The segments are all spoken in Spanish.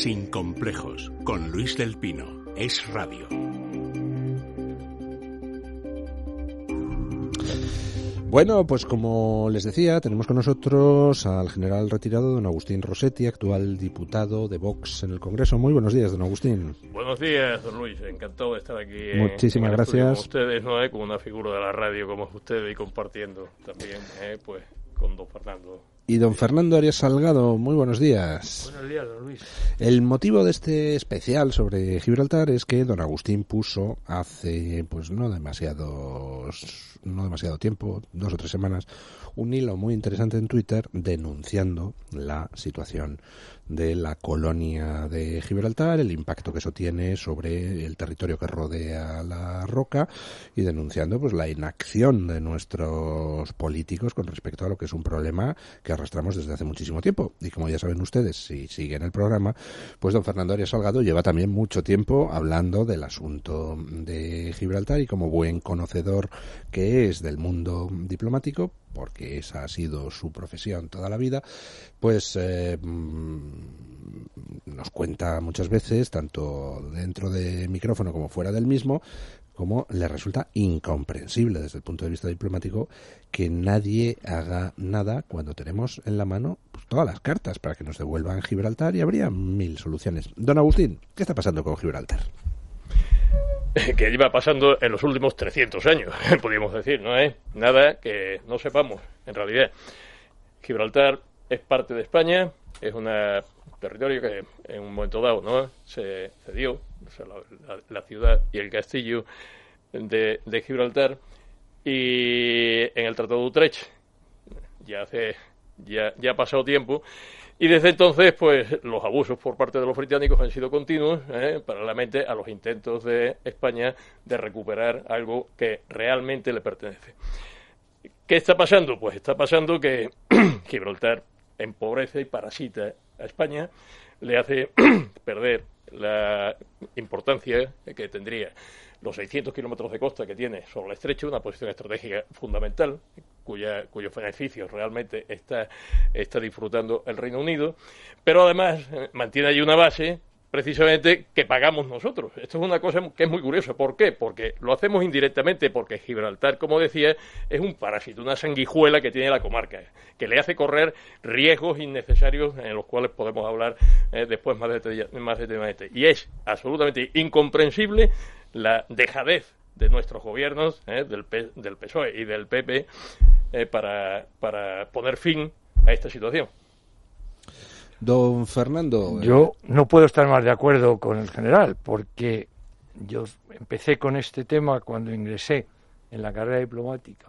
Sin complejos, con Luis del Pino. Es radio. Bueno, pues como les decía, tenemos con nosotros al general retirado don Agustín Rossetti, actual diputado de Vox en el Congreso. Muy buenos días, don Agustín. Buenos días, don Luis. Encantado de estar aquí. Muchísimas gracias. Con ustedes, ¿no? Eh, como una figura de la radio como es usted y compartiendo también, eh, pues, con don Fernando y don Fernando Arias Salgado, muy buenos días. Buenos días, don Luis. El motivo de este especial sobre Gibraltar es que don Agustín puso hace pues no demasiados no demasiado tiempo, dos o tres semanas, un hilo muy interesante en Twitter denunciando la situación de la colonia de Gibraltar, el impacto que eso tiene sobre el territorio que rodea la roca y denunciando pues la inacción de nuestros políticos con respecto a lo que es un problema que arrastramos desde hace muchísimo tiempo. Y como ya saben ustedes, si siguen el programa, pues don Fernando Arias Salgado lleva también mucho tiempo hablando del asunto de Gibraltar y como buen conocedor que es del mundo diplomático, porque esa ha sido su profesión toda la vida, pues eh, mm, nos cuenta muchas veces, tanto dentro de micrófono como fuera del mismo, como le resulta incomprensible desde el punto de vista diplomático que nadie haga nada cuando tenemos en la mano pues, todas las cartas para que nos devuelvan Gibraltar y habría mil soluciones. Don Agustín, ¿qué está pasando con Gibraltar? que lleva pasando en los últimos 300 años, podríamos decir, ¿no hay nada que no sepamos, en realidad. Gibraltar es parte de España, es un territorio que en un momento dado no se cedió, la, ciudad y el castillo de, de, Gibraltar, y en el Tratado de Utrecht, ya hace ya, ya ha pasado tiempo, y desde entonces, pues los abusos por parte de los británicos han sido continuos, ¿eh? paralelamente a los intentos de España de recuperar algo que realmente le pertenece. ¿Qué está pasando? Pues está pasando que Gibraltar empobrece y parasita a España, le hace perder la importancia que tendría los 600 kilómetros de costa que tiene sobre el estrecho, una posición estratégica fundamental, cuya, cuyos beneficios realmente está, está disfrutando el Reino Unido, pero además eh, mantiene allí una base precisamente que pagamos nosotros. Esto es una cosa que es muy curiosa. ¿Por qué? Porque lo hacemos indirectamente, porque Gibraltar, como decía, es un parásito, una sanguijuela que tiene la comarca, que le hace correr riesgos innecesarios en los cuales podemos hablar eh, después más, detalladamente. Y es absolutamente incomprensible la dejadez de nuestros gobiernos, eh, del, del PSOE y del PP, eh, para, para poner fin a esta situación. Don Fernando. Eh, yo no puedo estar más de acuerdo con el general, porque yo empecé con este tema cuando ingresé en la carrera diplomática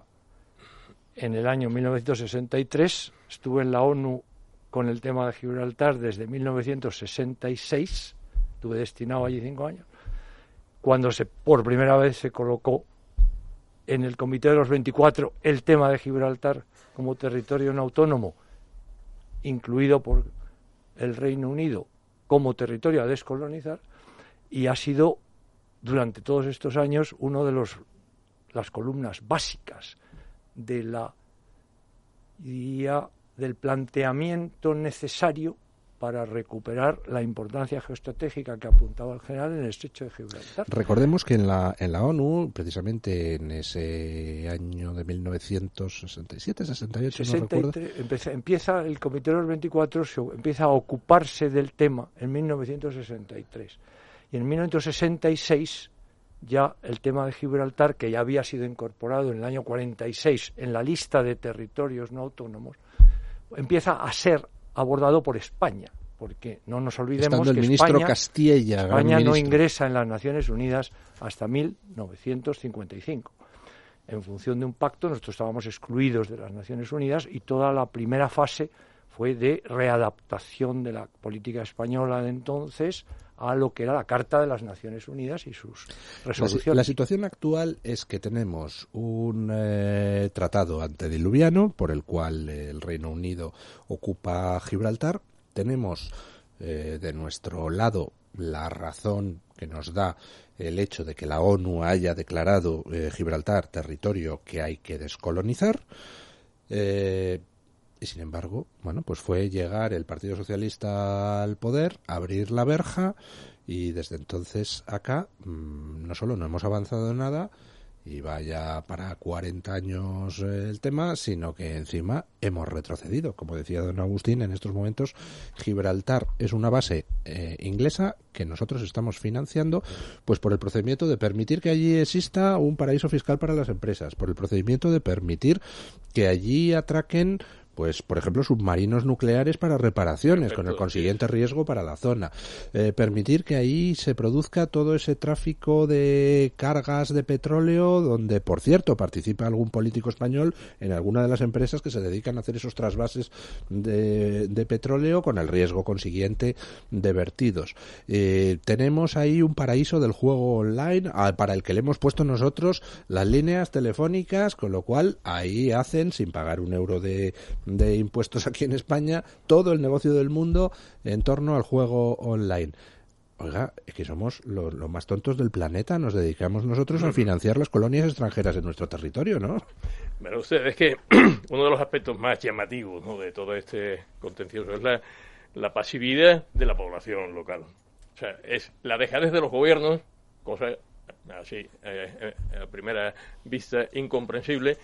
en el año 1963. Estuve en la ONU con el tema de Gibraltar desde 1966. Estuve destinado allí cinco años. Cuando se, por primera vez se colocó en el Comité de los 24 el tema de Gibraltar como territorio no autónomo, incluido por el Reino Unido como territorio a descolonizar y ha sido durante todos estos años uno de los las columnas básicas de la del planteamiento necesario para recuperar la importancia geoestratégica que apuntaba el general en el estrecho de Gibraltar. Recordemos que en la, en la ONU, precisamente en ese año de 1967, 68, no recuerdo. empieza el Comité de los 24, empieza a ocuparse del tema en 1963. Y en 1966 ya el tema de Gibraltar, que ya había sido incorporado en el año 46 en la lista de territorios no autónomos, empieza a ser abordado por España, porque no nos olvidemos que España, Castilla, España no ingresa en las Naciones Unidas hasta 1955. En función de un pacto, nosotros estábamos excluidos de las Naciones Unidas y toda la primera fase fue de readaptación de la política española de entonces a lo que era la Carta de las Naciones Unidas y sus resoluciones. La, situación actual es que tenemos un eh, tratado antediluviano por el cual el Reino Unido ocupa Gibraltar. Tenemos eh, de nuestro lado la razón que nos da el hecho de que la ONU haya declarado eh, Gibraltar territorio que hay que descolonizar y sin embargo, bueno, pues fue llegar el Partido Socialista al poder, abrir la verja y desde entonces acá mm, no solo no hemos avanzado en nada, y vaya para 40 años eh, el tema, sino que encima hemos retrocedido. Como decía don Agustín, en estos momentos Gibraltar es una base eh, inglesa que nosotros estamos financiando pues por el procedimiento de permitir que allí exista un paraíso fiscal para las empresas, por el procedimiento de permitir que allí atraquen pues por ejemplo submarinos nucleares para reparaciones con el consiguiente riesgo para la zona. Eh, permitir que ahí se produzca todo ese tráfico de cargas de petróleo donde por cierto participa algún político español en alguna de las empresas que se dedican a hacer esos trasvases de, petróleo con el riesgo consiguiente de vertidos. Eh, tenemos ahí un paraíso del juego online para el que le hemos puesto nosotros las líneas telefónicas con lo cual ahí hacen sin pagar un euro de de impuestos aquí en España, todo el negocio del mundo en torno al juego online. Oiga, es que somos los, más tontos del planeta, nos dedicamos nosotros a financiar las colonias extranjeras en nuestro territorio, ¿no? Pero usted, es que uno de los aspectos más llamativos de todo este contencioso es la, la pasividad de la población local. O sea, es la dejadez de los gobiernos, cosa así eh, eh, a primera vista incomprensible,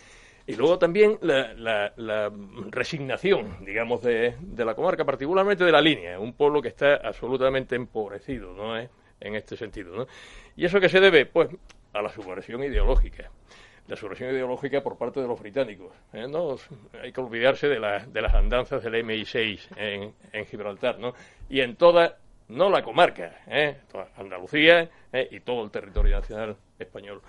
y luego también la, resignación, digamos, de, la comarca, particularmente de la línea, un pueblo que está absolutamente empobrecido, ¿no? ¿Eh? En este sentido, ¿no? ¿Y eso que se debe? Pues a la subversión ideológica. La subversión ideológica por parte de los británicos. ¿eh? No hay que olvidarse de, de las andanzas del MI6 en, en Gibraltar, ¿no? Y en toda no la comarca, ¿eh? Toda Andalucía ¿eh? y todo el territorio nacional español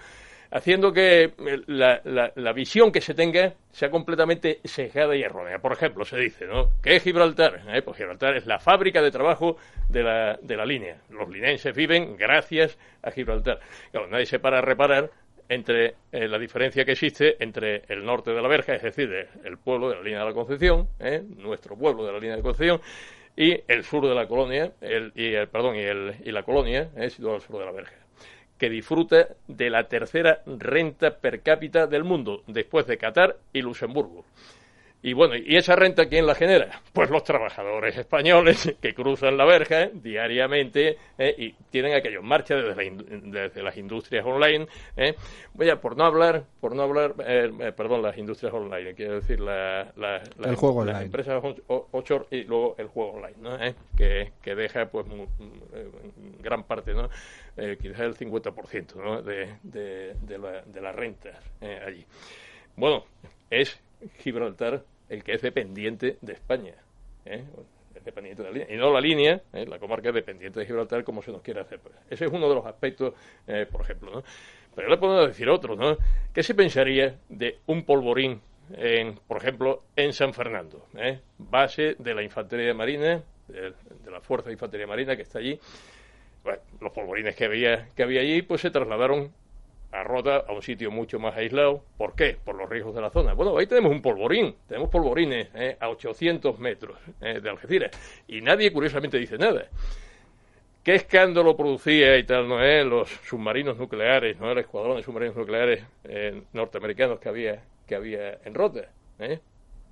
haciendo que eh, la, la, visión que se tenga sea completamente sesgada y errónea. Por ejemplo, se dice, ¿no? ¿Qué es Gibraltar? Eh, pues Gibraltar es la fábrica de trabajo de la, de la línea. Los linenses viven gracias a Gibraltar. Claro, nadie se para a reparar entre eh, la diferencia que existe entre el norte de la verja, es decir, el pueblo de la línea de la Concepción, nuestro pueblo de la línea de Concepción, y el sur de la colonia, el, y el, perdón, y, el, y la colonia, situada al sur de la verja que disfruta de la tercera renta per cápita del mundo, después de Qatar y Luxemburgo. Y bueno, ¿y esa renta quién la genera? Pues los trabajadores españoles que cruzan la verja eh, diariamente eh, y tienen aquello en marcha desde, las industrias online. Eh. Voy a, por no hablar, por no hablar, perdón, las industrias online, quiero decir la, el juego las empresas ocho y luego el juego online, ¿no? que, que deja pues gran parte, ¿no? Quizás el 50% ¿no? de, de, de, la, de las rentas allí. Bueno, es Gibraltar el que es dependiente de España. ¿eh? Es dependiente de la línea. Y no la línea, ¿eh? la comarca es dependiente de Gibraltar, como se nos quiere hacer. Pues. Ese es uno de los aspectos, eh, por ejemplo. ¿no? Pero le puedo decir otro, ¿no? ¿Qué se pensaría de un polvorín, en, por ejemplo, en San Fernando? Base de la Infantería Marina, de, la Fuerza de Infantería Marina que está allí. Bueno, los polvorines que había, que había allí, pues se trasladaron a Rota a un sitio mucho más aislado. ¿Por qué? Por los riesgos de la zona. Bueno, ahí tenemos un polvorín, tenemos polvorines eh, a 800 metros eh, de Algeciras y nadie curiosamente dice nada. ¿Qué escándalo producía y tal, no eh, los submarinos nucleares, no el escuadrón de submarinos nucleares norteamericanos que había que había en Rota?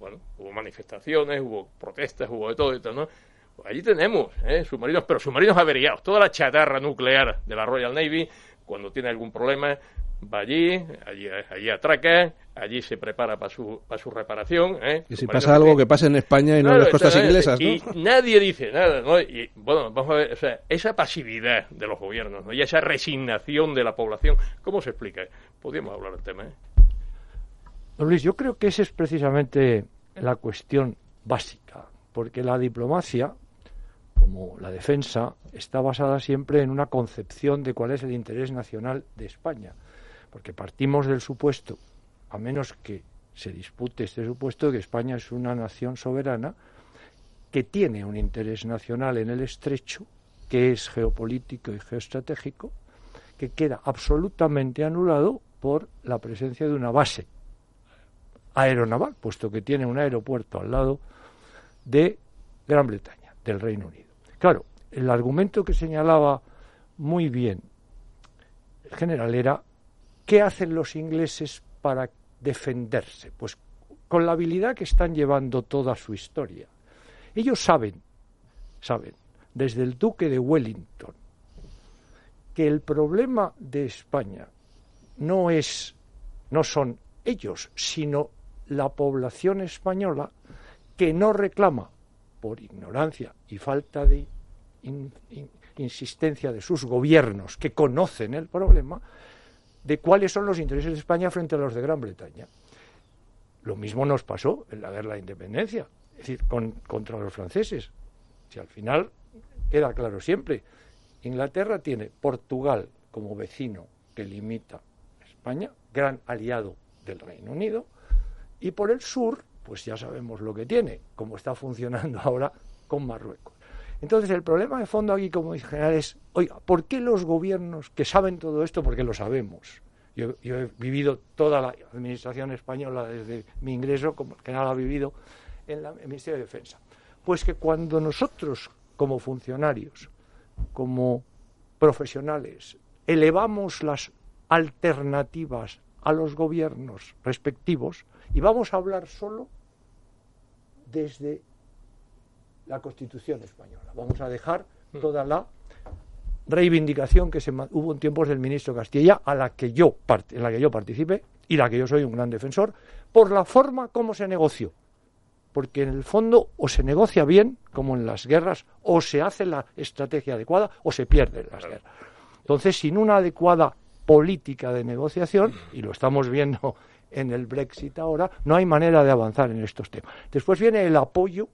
Bueno, hubo manifestaciones, hubo protestas, hubo de todo y tal, ¿no? Allí tenemos submarinos, pero submarinos averiados, toda la chatarra nuclear de la Royal Navy cuando tiene algún problema, va allí, allí, allí atraca, allí se prepara para su, para su reparación. ¿eh? Y si pasa algo que pase en España y no en las costas inglesas, ¿no? Y nadie dice nada, ¿no? Y bueno, vamos a ver, o sea, esa pasividad de los gobiernos, ¿no? Y esa resignación de la población, ¿cómo se explica? Podríamos hablar del tema, ¿eh? Luis, yo creo que esa es precisamente la cuestión básica, porque la diplomacia, como la defensa, está basada siempre en una concepción de cuál es el interés nacional de España. Porque partimos del supuesto, a menos que se dispute este supuesto, que España es una nación soberana que tiene un interés nacional en el estrecho, que es geopolítico y geoestratégico, que queda absolutamente anulado por la presencia de una base aeronaval, puesto que tiene un aeropuerto al lado de Gran Bretaña, del Reino Unido. Claro, el argumento que señalaba muy bien el general era ¿qué hacen los ingleses para defenderse? Pues con la habilidad que están llevando toda su historia. Ellos saben, saben, desde el duque de Wellington, que el problema de España no es no son ellos, sino la población española que no reclama por ignorancia y falta de insistencia de sus gobiernos que conocen el problema de cuáles son los intereses de España frente a los de Gran Bretaña. Lo mismo nos pasó en la guerra de independencia, es decir, contra los franceses. Si al final queda claro siempre, Inglaterra tiene Portugal como vecino que limita España, gran aliado del Reino Unido, y por el sur, pues ya sabemos lo que tiene, como está funcionando ahora con Marruecos. Entonces, el problema de fondo aquí, como general, es, oiga, ¿por qué los gobiernos que saben todo esto, porque lo sabemos? Yo, he vivido toda la administración española desde mi ingreso, como general ha vivido en, en el Ministerio de Defensa. Pues que cuando nosotros, como funcionarios, como profesionales, elevamos las alternativas a los gobiernos respectivos y vamos a hablar solo desde la Constitución española. Vamos a dejar toda la reivindicación que se hubo en tiempos del ministro Castilla, a la que yo en la que yo participé y la que yo soy un gran defensor, por la forma como se negoció. Porque en el fondo o se negocia bien, como en las guerras, o se hace la estrategia adecuada o se pierden las guerras. Entonces, sin una adecuada política de negociación, y lo estamos viendo en el Brexit ahora, no hay manera de avanzar en estos temas. Después viene el apoyo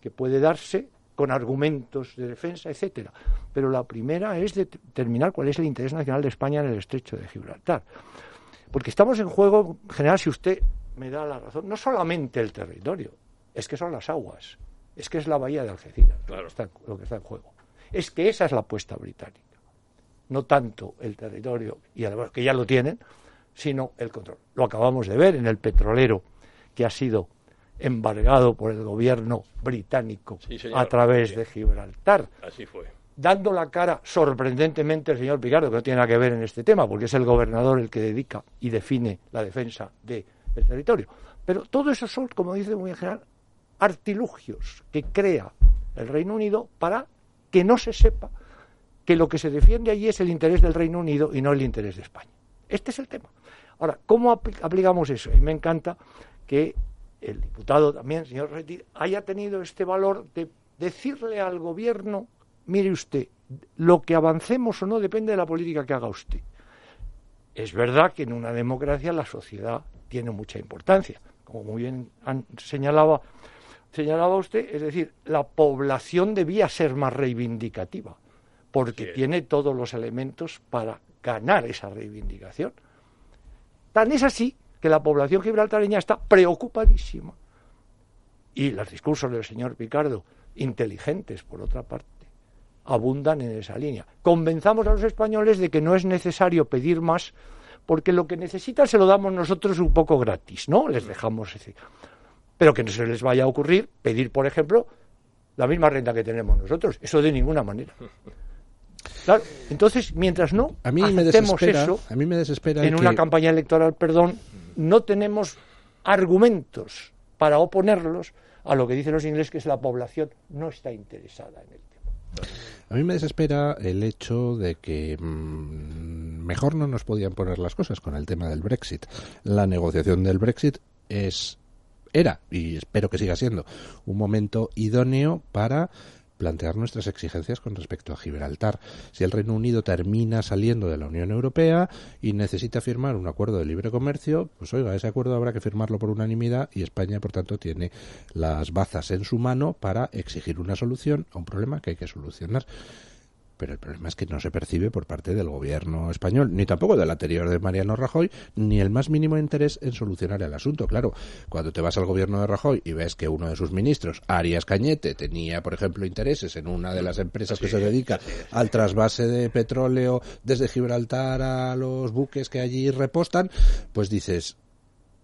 que puede darse con argumentos de defensa, etcétera. Pero la primera es determinar cuál es el interés nacional de España en el estrecho de Gibraltar. Porque estamos en juego, en general, si usted me da la razón, no solamente el territorio, es que son las aguas, es que es la bahía de Algeciras claro. lo que está en juego. Es que esa es la apuesta británica. No tanto el territorio, y además que ya lo tienen, sino el control. Lo acabamos de ver en el petrolero que ha sido embargado por el gobierno británico a través de Gibraltar. Así fue. Dando la cara sorprendentemente el señor Picardo, que no tiene nada que ver en este tema, porque es el gobernador el que dedica y define la defensa del territorio. Pero todo eso son, como dice muy en general, artilugios que crea el Reino Unido para que no se sepa que lo que se defiende allí es el interés del Reino Unido y no el interés de España. Este es el tema. Ahora, ¿cómo aplicamos eso? Y me encanta que el diputado también, señor Retir, haya tenido este valor de decirle al gobierno, mire usted, lo que avancemos o no depende de la política que haga usted. Es verdad que en una democracia la sociedad tiene mucha importancia, como muy bien señalaba, señalaba usted, es decir, la población debía ser más reivindicativa, porque tiene todos los elementos para ganar esa reivindicación. Tan es así que la población gibraltareña está preocupadísima. Y los discursos del señor Picardo, inteligentes por otra parte, abundan en esa línea. Convenzamos a los españoles de que no es necesario pedir más, porque lo que necesitan se lo damos nosotros un poco gratis, ¿no? Les dejamos ese. Pero que no se les vaya a ocurrir pedir, por ejemplo, la misma renta que tenemos nosotros. Eso de ninguna manera entonces, mientras no a mí me desespera, eso, a mí me desespera en una campaña electoral, perdón, no tenemos argumentos para oponerlos a lo que dicen los ingleses, que es la población no está interesada en el tema. A mí me desespera el hecho de que mm, mejor no nos podían poner las cosas con el tema del Brexit. La negociación del Brexit es era y espero que siga siendo un momento idóneo para plantear nuestras exigencias con respecto a Gibraltar. Si el Reino Unido termina saliendo de la Unión Europea y necesita firmar un acuerdo de libre comercio, pues oiga, ese acuerdo habrá que firmarlo por unanimidad y España, por tanto, tiene las bazas en su mano para exigir una solución a un problema que hay que solucionar pero el problema es que no se percibe por parte del gobierno español, ni tampoco del anterior de Mariano Rajoy, ni el más mínimo interés en solucionar el asunto. Claro, cuando te vas al gobierno de Rajoy y ves que uno de sus ministros, Arias Cañete, tenía, por ejemplo, intereses en una de las empresas que se dedica al trasvase de petróleo desde Gibraltar a los buques que allí repostan, pues dices,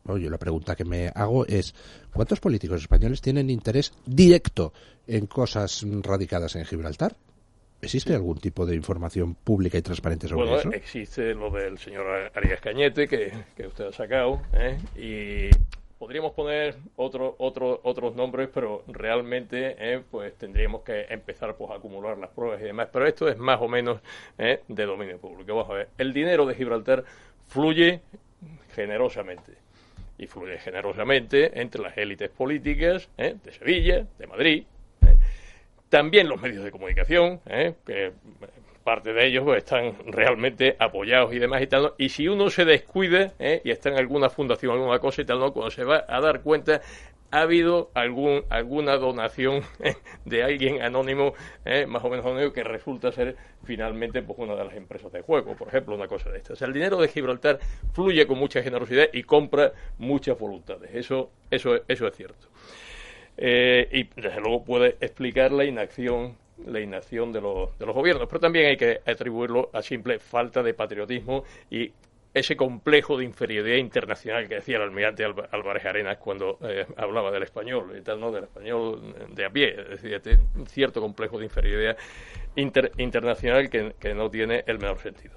Oye, la pregunta que me hago es, ¿cuántos políticos españoles tienen interés directo en cosas radicadas en Gibraltar? ¿Existe algún tipo de información pública y transparente sobre bueno, eso? existe lo del señor Arias Cañete, que, usted ha sacado, ¿eh? y podríamos poner otro, otro, otros nombres, pero realmente eh, pues tendríamos que empezar pues, a acumular las pruebas y demás. Pero esto es más o menos eh, de dominio público. Vamos a ver, el dinero de Gibraltar fluye generosamente y fluye generosamente entre las élites políticas de Sevilla, de Madrid, también los medios de comunicación, que parte de ellos pues, están realmente apoyados y demás y tal. Y si uno se descuide ¿eh? y está en alguna fundación, alguna cosa y tal, ¿no? cuando se va a dar cuenta, ha habido algún, alguna donación ¿eh? de alguien anónimo, ¿eh? más o menos anónimo, que resulta ser finalmente pues, una de las empresas de juego, por ejemplo, una cosa de estas. O sea, el dinero de Gibraltar fluye con mucha generosidad y compra muchas voluntades. Eso, eso, eso es cierto. Y desde luego puede explicar la inacción la inacción de los, de los gobiernos, pero también hay que atribuirlo a simple falta de patriotismo y ese complejo de inferioridad internacional que decía el almirante Álvarez Arenas cuando eh, hablaba del español y tal, ¿no? del español de a pie, es decir, este cierto complejo de inferioridad internacional que no tiene el menor sentido.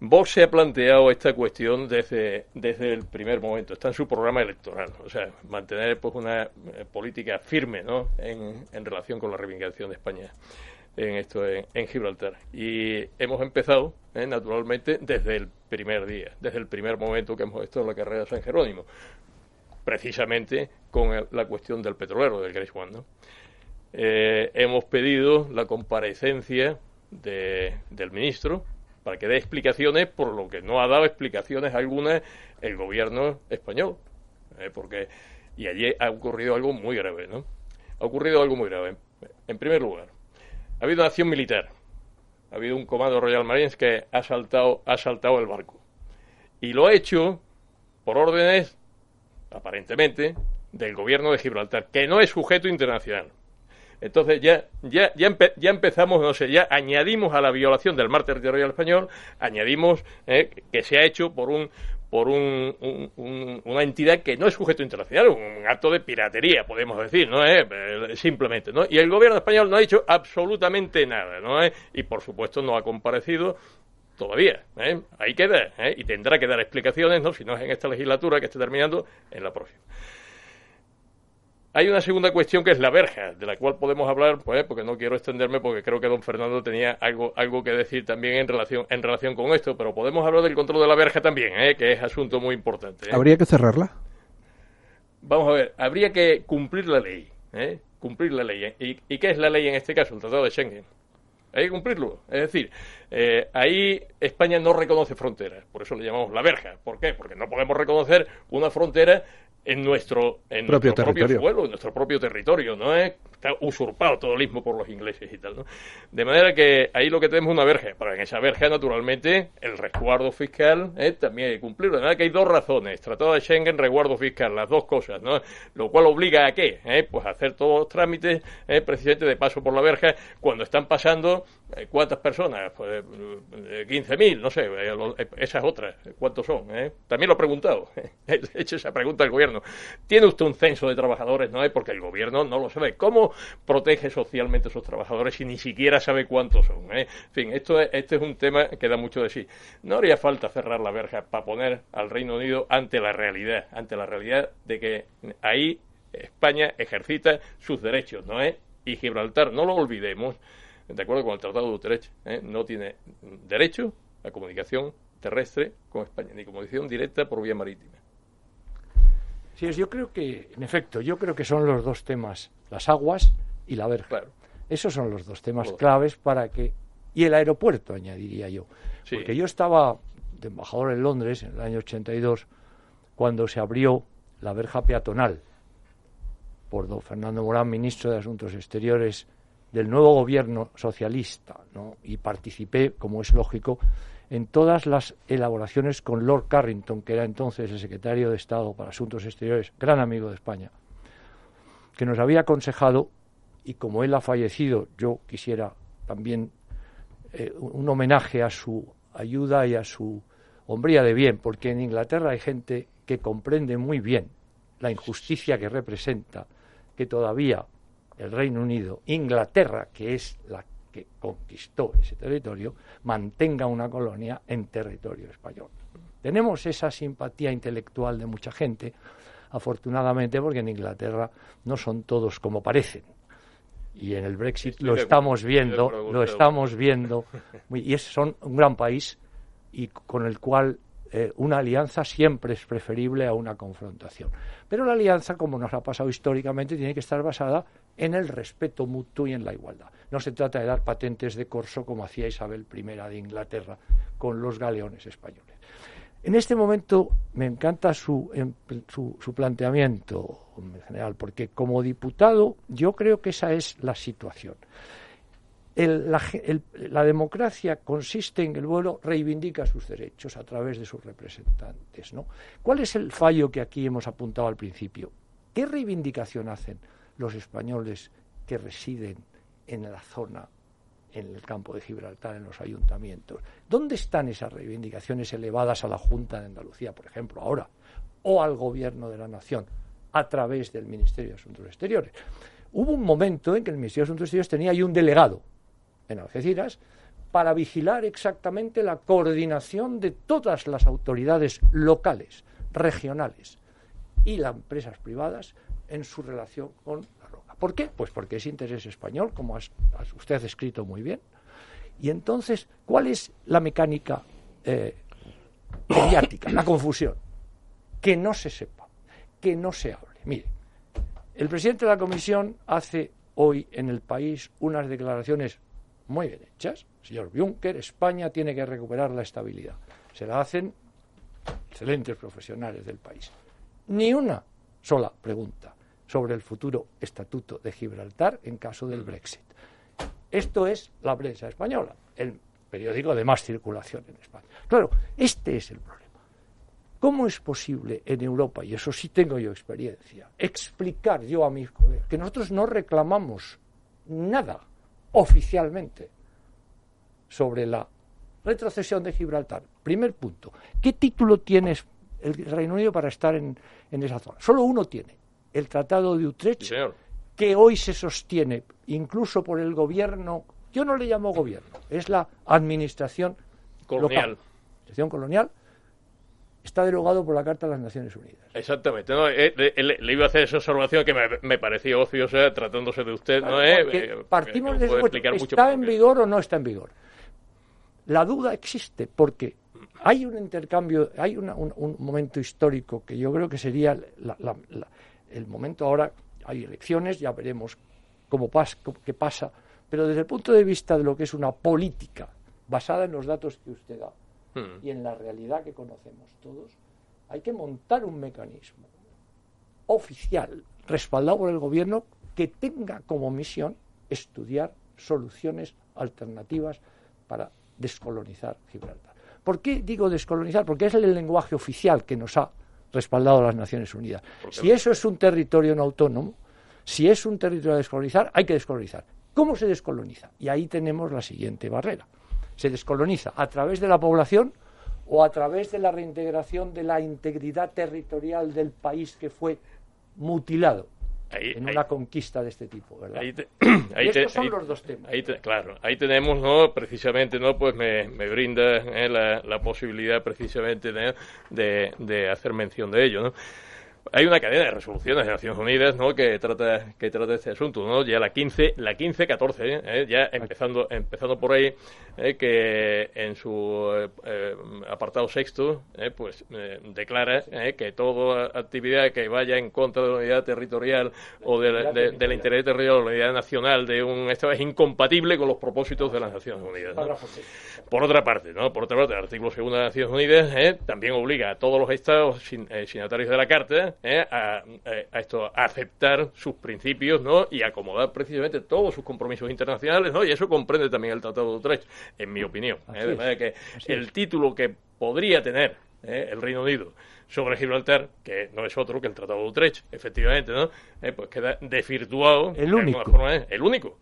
Vox se ha planteado esta cuestión desde, desde el primer momento, está en su programa electoral, o sea, mantener pues una eh, política firme ¿no? en, en relación con la reivindicación de España en esto en, Gibraltar. Y hemos empezado, ¿eh? naturalmente, desde el primer día, desde el primer momento que hemos estado en la carrera de San Jerónimo, precisamente con la cuestión del petrolero, del Grace One. ¿no? Eh, hemos pedido la comparecencia de, del ministro para que dé explicaciones por lo que no ha dado explicaciones algunas el gobierno español. ¿eh? porque y allí ha ocurrido algo muy grave, ¿no? Ha ocurrido algo muy grave. En primer lugar, ha habido una acción militar. Ha habido un comando Royal Marines que ha saltado, ha saltado el barco. Y lo ha hecho por órdenes, aparentemente, del gobierno de Gibraltar, que no es sujeto internacional. Entonces ya, ya, ya, ya, empezamos, no sé, ya añadimos a la violación del mar territorial español, añadimos eh, que se ha hecho por un por un, una entidad que no es sujeto internacional, un, acto de piratería, podemos decir, ¿no? Eh, simplemente, ¿no? Y el gobierno español no ha dicho absolutamente nada, ¿no? Eh, y por supuesto no ha comparecido todavía, ¿eh? ahí queda, ¿eh? y tendrá que dar explicaciones, ¿no? Si no es en esta legislatura que esté terminando, en la próxima. Hay una segunda cuestión que es la verja, de la cual podemos hablar, pues, porque no quiero extenderme, porque creo que don Fernando tenía algo, algo que decir también en relación, en relación con esto, pero podemos hablar del control de la verja también, ¿eh? que es asunto muy importante. ¿eh? ¿Habría que cerrarla? Vamos a ver, habría que cumplir la ley, ¿eh? cumplir la ley. ¿Y, ¿Y qué es la ley en este caso? El Tratado de Schengen. Hay que cumplirlo. Es decir, eh, ahí España no reconoce fronteras, por eso le llamamos la verja. ¿Por qué? Porque no podemos reconocer una frontera en nuestro, en propio nuestro territorio. propio suelo, en nuestro propio territorio, ¿no? es Está usurpado todo el mismo por los ingleses y tal, ¿no? De manera que ahí lo que tenemos es una verja, pero en esa verja, naturalmente, el resguardo fiscal ¿eh? también hay que cumplirlo. De manera que hay dos razones, Tratado de Schengen, resguardo fiscal, las dos cosas, ¿no? Lo cual obliga a qué? ¿Eh? Pues a hacer todos los trámites, ¿eh? precisamente de paso por la verja, cuando están pasando, eh, ¿cuántas personas? Pues 15.000, eh, no sé, eh, esas otras, ¿cuántos son? También lo he preguntado, he hecho esa pregunta al gobierno. ¿Tiene usted un censo de trabajadores? No, porque el gobierno no lo sabe. ¿Cómo protege socialmente a esos trabajadores y ni siquiera sabe cuántos son? En fin, esto es, este es un tema que da mucho de sí. No haría falta cerrar la verja para poner al Reino Unido ante la realidad, ante la realidad de que ahí España ejercita sus derechos, ¿no es? Y Gibraltar, no lo olvidemos, de acuerdo con el Tratado de Utrecht, ¿eh? no tiene derecho a comunicación terrestre con España, ni comunicación directa por vía marítima. Sí, yo creo que, en efecto, yo creo que son los dos temas, las aguas y la verja. Claro. Esos son los dos temas claves para que... Y el aeropuerto, añadiría yo. Sí. Porque yo estaba de embajador en Londres en el año 82, cuando se abrió la verja peatonal por don Fernando Morán, ministro de Asuntos Exteriores del nuevo gobierno socialista, ¿no? y participé, como es lógico, en todas las elaboraciones con Lord Carrington, que era entonces el secretario de Estado para Asuntos Exteriores, gran amigo de España, que nos había aconsejado, y como él ha fallecido, yo quisiera también eh, un homenaje a su ayuda y a su hombría de bien, porque en Inglaterra hay gente que comprende muy bien la injusticia que representa que todavía el Reino Unido, Inglaterra, que es la que conquistó ese territorio, mantenga una colonia en territorio español. Tenemos esa simpatía intelectual de mucha gente, afortunadamente, porque en Inglaterra no son todos como parecen. Y en el Brexit lo estamos viendo, lo estamos viendo, y es, son un gran país y con el cual eh, una alianza siempre es preferible a una confrontación. Pero la alianza, como nos ha pasado históricamente, tiene que estar basada en el respeto mutuo y en la igualdad. No se trata de dar patentes de corso como hacía Isabel I de Inglaterra con los galeones españoles. En este momento me encanta su, em, su, planteamiento, en general, porque como diputado yo creo que esa es la situación. la, democracia consiste en que el pueblo reivindica sus derechos a través de sus representantes. ¿no? ¿Cuál es el fallo que aquí hemos apuntado al principio? ¿Qué reivindicación hacen los españoles que residen en la zona en el campo de Gibraltar, en los ayuntamientos. ¿Dónde están esas reivindicaciones elevadas a la Junta de Andalucía, por ejemplo, ahora? O al Gobierno de la Nación, a través del Ministerio de Asuntos Exteriores. Hubo un momento en que el Ministerio de Asuntos Exteriores tenía ahí un delegado en Algeciras para vigilar exactamente la coordinación de todas las autoridades locales, regionales y las empresas privadas en su relación con ¿Por qué? Pues porque es interés español, como usted ha escrito muy bien. Y entonces, ¿cuál es la mecánica eh, mediática, la confusión? Que no se sepa, que no se hable. Mire, el presidente de la Comisión hace hoy en el país unas declaraciones muy bien hechas. Señor Juncker, España tiene que recuperar la estabilidad. Se la hacen excelentes profesionales del país. Ni una sola pregunta sobre el futuro estatuto de Gibraltar en caso del Brexit. Esto es la prensa española, el periódico de más circulación en España. Claro, este es el problema. ¿Cómo es posible en Europa, y eso sí tengo yo experiencia, explicar yo a mis colegas que nosotros no reclamamos nada oficialmente sobre la retrocesión de Gibraltar? Primer punto, ¿qué título tiene el Reino Unido para estar en, en esa zona? Solo uno tiene, el Tratado de Utrecht, que hoy se sostiene incluso por el gobierno, yo no le llamo gobierno, es la administración colonial. Administración colonial está derogado por la Carta de las Naciones Unidas. Exactamente. Eh, le, iba a hacer esa observación que me, parecía ociosa tratándose de usted. ¿no? Eh, eh, partimos de ¿Está en vigor o no está en vigor? La duda existe porque hay un intercambio, hay un, momento histórico que yo creo que sería la, el momento ahora, hay elecciones, ya veremos cómo qué pasa, pero desde el punto de vista de lo que es una política basada en los datos que usted da hmm. y en la realidad que conocemos todos, hay que montar un mecanismo oficial, respaldado por el gobierno, que tenga como misión estudiar soluciones alternativas para descolonizar Gibraltar. ¿Por qué digo descolonizar? Porque es el lenguaje oficial que nos ha respaldado a las Naciones Unidas. Si eso es un territorio no autónomo, si es un territorio a descolonizar, hay que descolonizar. ¿Cómo se descoloniza? Y ahí tenemos la siguiente barrera. Se descoloniza a través de la población o a través de la reintegración de la integridad territorial del país que fue mutilado en una conquista de este tipo, ¿verdad? Ahí estos son los dos temas. claro, ahí tenemos, ¿no? Precisamente, ¿no? Pues me, me brinda ¿eh? la, la, posibilidad precisamente de, de hacer mención de ello, ¿no? Hay una cadena de resoluciones de Naciones Unidas ¿no? que trata que trata este asunto no ya la 15 la 15 14 ¿eh? ya empezando empezando por ahí ¿eh? que en su eh, apartado sexto pues declara que toda actividad que vaya en contra de la unidad territorial o de, la, del interés territorial o la unidad nacional de un estado es incompatible con los propósitos de las Naciones Unidas por otra parte no por otra parte el artículo segundo de las Naciones Unidas también obliga a todos los estados signatarios de la carta ¿eh? a, eh, a, esto, aceptar sus principios ¿no? y acomodar precisamente todos sus compromisos internacionales, ¿no? y eso comprende también el Tratado de Utrecht, en mi opinión. ¿eh? De manera que el título que podría tener el Reino Unido sobre Gibraltar, que no es otro que el Tratado de Utrecht, efectivamente, ¿no? pues queda desvirtuado. El único. el único,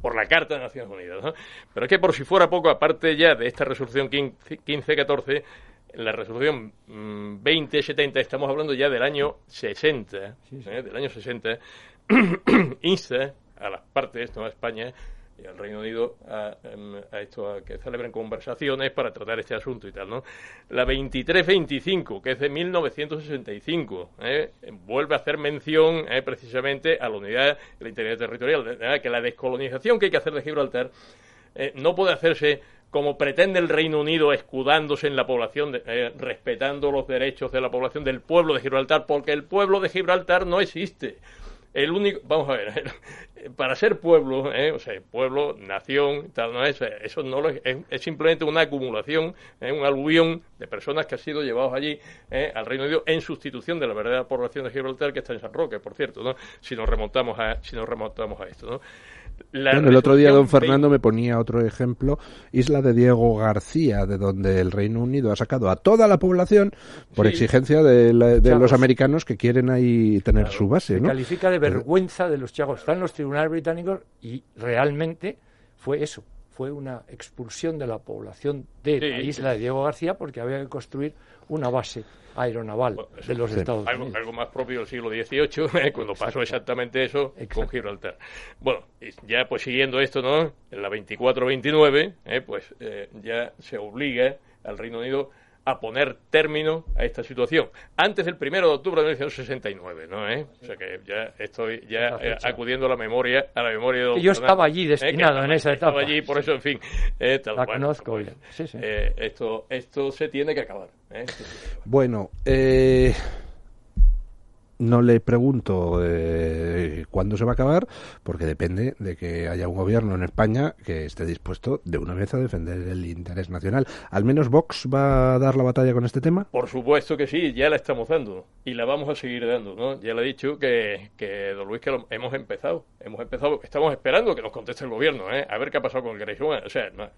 por la Carta de Naciones Unidas. Pero es que por si fuera poco, aparte ya de esta resolución 15-14, la resolución 2070, mm, estamos hablando ya del año 60, ¿eh? del año 60, insta a las partes, ¿no? a España, y al Reino Unido a, em, a esto a que celebren conversaciones para tratar este asunto y tal, ¿no? La 2325, que es de 1965, ¿eh? vuelve a hacer mención ¿eh? precisamente a la unidad y la integridad territorial, ¿eh? que la descolonización que hay que hacer de Gibraltar eh, no puede hacerse como pretende el Reino Unido, escudándose en la población, de- eh, respetando los derechos de la población del pueblo de Gibraltar, porque el pueblo de Gibraltar no existe. El único, vamos a ver, para ser pueblo, ¿eh? o sea, pueblo, nación, tal, no es, eso no lo es, es, simplemente una acumulación, ¿eh? un aluvión de personas que han sido llevados allí ¿eh? al Reino Unido en sustitución de la verdadera población de Gibraltar que está en San Roque, por cierto, ¿no? Si nos remontamos a, si nos remontamos a esto, ¿no? Bueno, el otro día don Fernando me ponía otro ejemplo, Isla de Diego García, de donde el Reino Unido ha sacado a toda la población por Sí. exigencia de, la- de los americanos que quieren ahí tener su base, Se ¿no? califica de vergüenza de los chagos. Están los tribunales británicos y realmente fue eso. Fue una expulsión de la población de Sí. la isla de Diego García porque había que construir una base aeronaval Bueno, de los sí. Estados algo, Unidos. algo más propio del siglo XVIII, ¿eh? cuando pasó exactamente eso con. Gibraltar. Bueno, y ya pues siguiendo esto, ¿no? En la 24-29, ¿eh? pues eh, ya se obliga al Reino Unido a poner término a esta situación antes del 1 de octubre de 1969, ¿no? ¿Eh? O sea que ya estoy ya eh, acudiendo a la memoria a la memoria de don yo estaba allí ¿eh? destinado Que en esa estaba etapa. allí, por eso, en fin, eh, tal La cual. conozco Pues, bien. Sí, sí. eh, esto, esto se tiene que acabar. ¿eh? Esto se tiene que acabar. Bueno, eh, no le pregunto eh, cuándo se va a acabar, porque depende de que haya un gobierno en España que esté dispuesto de una vez a defender el interés nacional. ¿Al menos Vox va a dar la batalla con este tema? Por supuesto que sí, ya la estamos dando y la vamos a seguir dando, ¿no? Ya le he dicho que, que don Luis, que lo- hemos empezado, hemos empezado, estamos esperando que nos conteste el gobierno, ¿eh? A ver qué ha pasado con el Greyhound. O sea, no,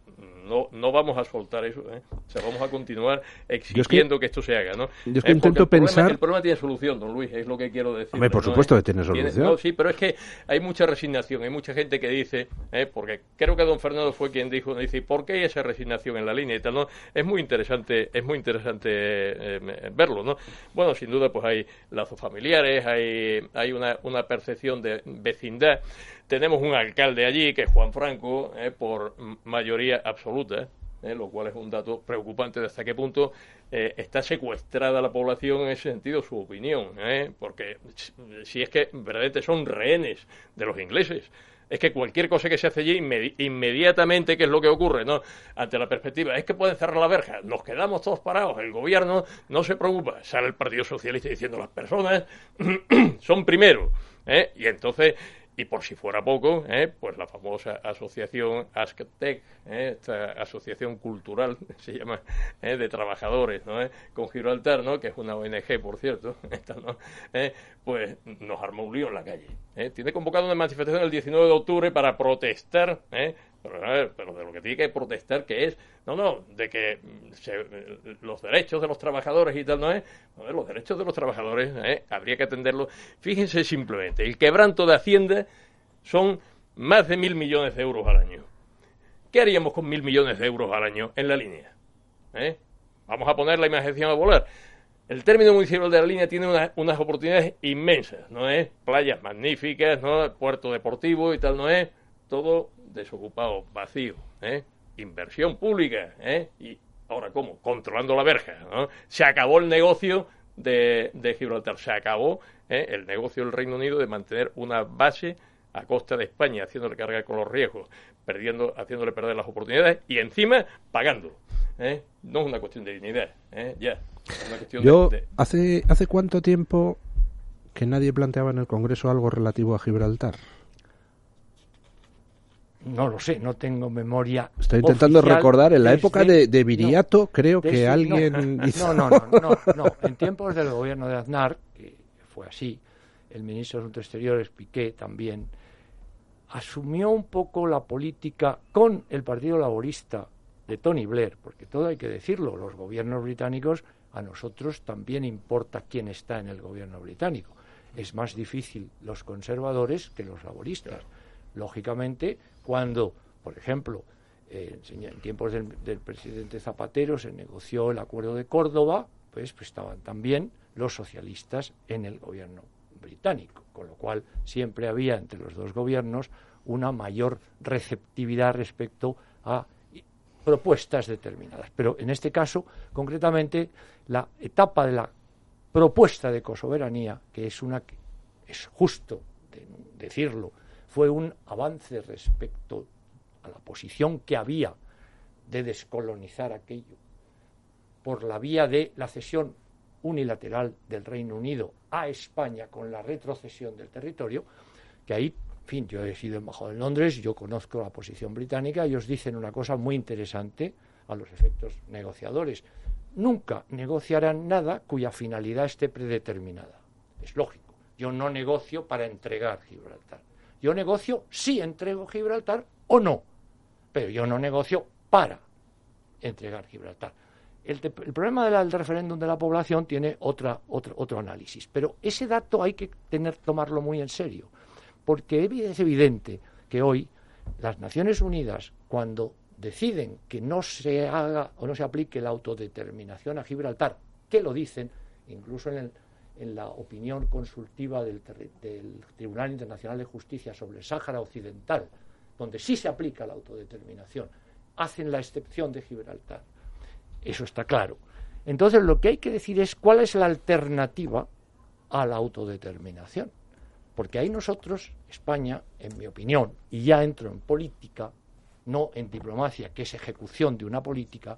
no, no vamos a soltar eso, ¿eh? O sea, vamos a continuar exigiendo que, esto se haga, ¿no? yo es que Eh, porque intento el problema- pensar- el problema tiene solución, don Luis, es lo que quiero decir. Hombre, por ¿no? supuesto que tiene solución. no, sí, pero es que hay mucha resignación, hay mucha gente que dice, ¿eh? porque creo que don Fernando fue quien dijo, dice, ¿por qué hay esa resignación en la línea y tal? ¿no? Es muy interesante, es muy interesante eh, verlo, ¿no? Bueno, sin duda, pues hay lazos familiares, hay, hay una, una percepción de vecindad. Tenemos un alcalde allí, que es Juan Franco, ¿eh? por mayoría absoluta, ¿eh? lo cual es un dato preocupante de hasta qué punto eh, está secuestrada la población en ese sentido, su opinión, ¿eh? porque si- es que verdaderamente son rehenes de los ingleses. Es que cualquier cosa que se hace allí, inmedi- inmediatamente, ¿qué es lo que ocurre? no Ante la perspectiva, es que pueden cerrar la verja, nos quedamos todos parados, el gobierno no se preocupa, sale el Partido Socialista diciendo las personas son primero, ¿eh? y entonces y por si fuera poco, ¿eh? pues la famosa asociación ASCTEC, ¿eh? esta asociación cultural, se llama, ¿eh? de trabajadores, ¿no? ¿Eh? con Gibraltar, ¿no? que es una ONG, por cierto, esta, ¿no? ¿Eh? pues nos armó un lío en la calle. ¿eh? Tiene convocado una manifestación el 19 de octubre para protestar. Pero, de lo que tiene que protestar, que es, no, no, de que los derechos de los trabajadores y tal, ¿no es? Los derechos de los trabajadores, ¿eh? habría que atenderlos. Fíjense simplemente, el quebranto de Hacienda son más de mil millones de euros al año. ¿Qué haríamos con mil millones de euros al año en la línea? ¿Eh? Vamos a poner la imaginación a volar. El término municipal de la línea tiene una- unas oportunidades inmensas, ¿no es? Playas magníficas, ¿no? Puerto deportivo y tal, ¿no es? Todo desocupado, vacío, ¿eh? Inversión pública, ¿eh? Y ahora, ¿cómo? Controlando la verja, ¿no? Se acabó el negocio de, de Gibraltar, se acabó ¿eh? el negocio del Reino Unido de mantener una base a costa de España, haciéndole cargar con los riesgos, perdiendo, haciéndole perder las oportunidades y encima pagando. ¿eh? No es una cuestión de dignidad, ¿eh? ya. Es una cuestión Yo, de, de- ¿hace, ¿hace cuánto tiempo que nadie planteaba en el Congreso algo relativo a Gibraltar? No lo sé, no tengo memoria. Estoy intentando recordar, en la desde- época de, de Viriato, no, creo que no, alguien hizo... No, no, no, no, no. En tiempos del gobierno de Aznar, que fue así, el ministro de Asuntos Exteriores, Piqué, también, asumió un poco la política con el Partido Laborista de Tony Blair, porque todo hay que decirlo, los gobiernos británicos, a nosotros también importa quién está en el gobierno británico. Es más difícil los conservadores que los laboristas. Lógicamente, cuando, por ejemplo, eh, en tiempos del, presidente Zapatero se negoció el acuerdo de Córdoba, pues, pues estaban también los socialistas en el gobierno británico, con lo cual siempre había entre los dos gobiernos una mayor receptividad respecto a propuestas determinadas. Pero en este caso, concretamente, la etapa de la propuesta de cosoberanía, que es una que es justo decirlo, fue un avance respecto a la posición que había de descolonizar aquello por la vía de la cesión unilateral del Reino Unido a España con la retrocesión del territorio, que ahí, en fin, yo he sido embajador en Londres, yo conozco la posición británica, ellos dicen una cosa muy interesante a los efectos negociadores. Nunca negociarán nada cuya finalidad esté predeterminada. Es lógico. Yo no negocio para entregar Gibraltar. Yo negocio si entrego Gibraltar o no. Pero yo no negocio para entregar Gibraltar. El, problema del referéndum de la población tiene otra, otro, otro análisis, pero ese dato hay que tener, tomarlo muy en serio, porque es evidente que hoy las Naciones Unidas, cuando deciden que no se haga o no se aplique la autodeterminación a Gibraltar, que lo dicen, incluso en, en la opinión consultiva del, Tribunal Internacional de Justicia sobre el Sáhara Occidental, donde sí se aplica la autodeterminación, hacen la excepción de Gibraltar eso está claro. Entonces lo que hay que decir es cuál es la alternativa a la autodeterminación. Porque ahí nosotros, España, en mi opinión, y ya entro en política, no en diplomacia, que es ejecución de una política,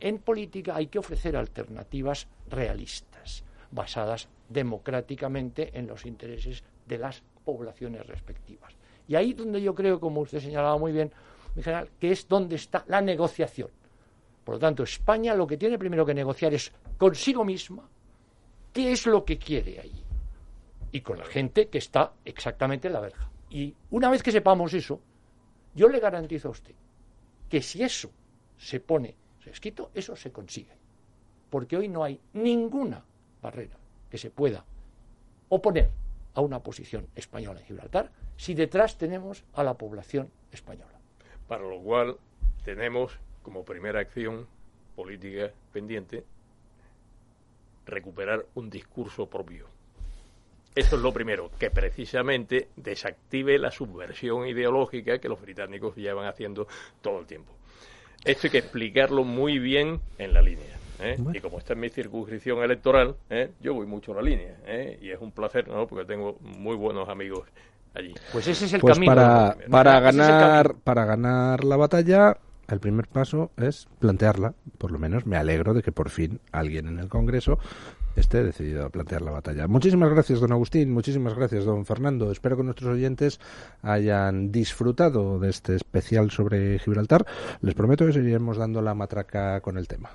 en política hay que ofrecer alternativas realistas, basadas democráticamente en los intereses de las poblaciones respectivas. Y ahí donde yo creo, como usted señalaba muy bien, mi general, que es donde está la negociación. Por lo tanto, España lo que tiene primero que negociar es consigo misma qué es lo que quiere allí y con la gente que está exactamente en la verja. Y una vez que sepamos eso, yo le garantizo a usted que si eso se pone escrito, eso se consigue. Porque hoy no hay ninguna barrera que se pueda oponer a una posición española en Gibraltar si detrás tenemos a la población española. Para lo cual tenemos como primera acción política pendiente, recuperar un discurso propio. Eso es lo primero, que precisamente desactive la subversión ideológica que los británicos llevan haciendo todo el tiempo. Esto hay que explicarlo muy bien en la línea. ¿Eh? Y como está en mi circunscripción electoral, ¿eh? yo voy mucho a la línea. ¿eh? Y es un placer, ¿no? porque tengo muy buenos amigos allí. Pues ese es el pues camino. Para, para, ganar, para ganar la batalla el primer paso es plantearla. Por lo menos me alegro de que por fin alguien en el Congreso esté decidido a plantear la batalla. Muchísimas gracias, don Agustín. Muchísimas gracias, don Fernando. Espero que nuestros oyentes hayan disfrutado de este especial sobre Gibraltar. Les prometo que seguiremos dando la matraca con el tema.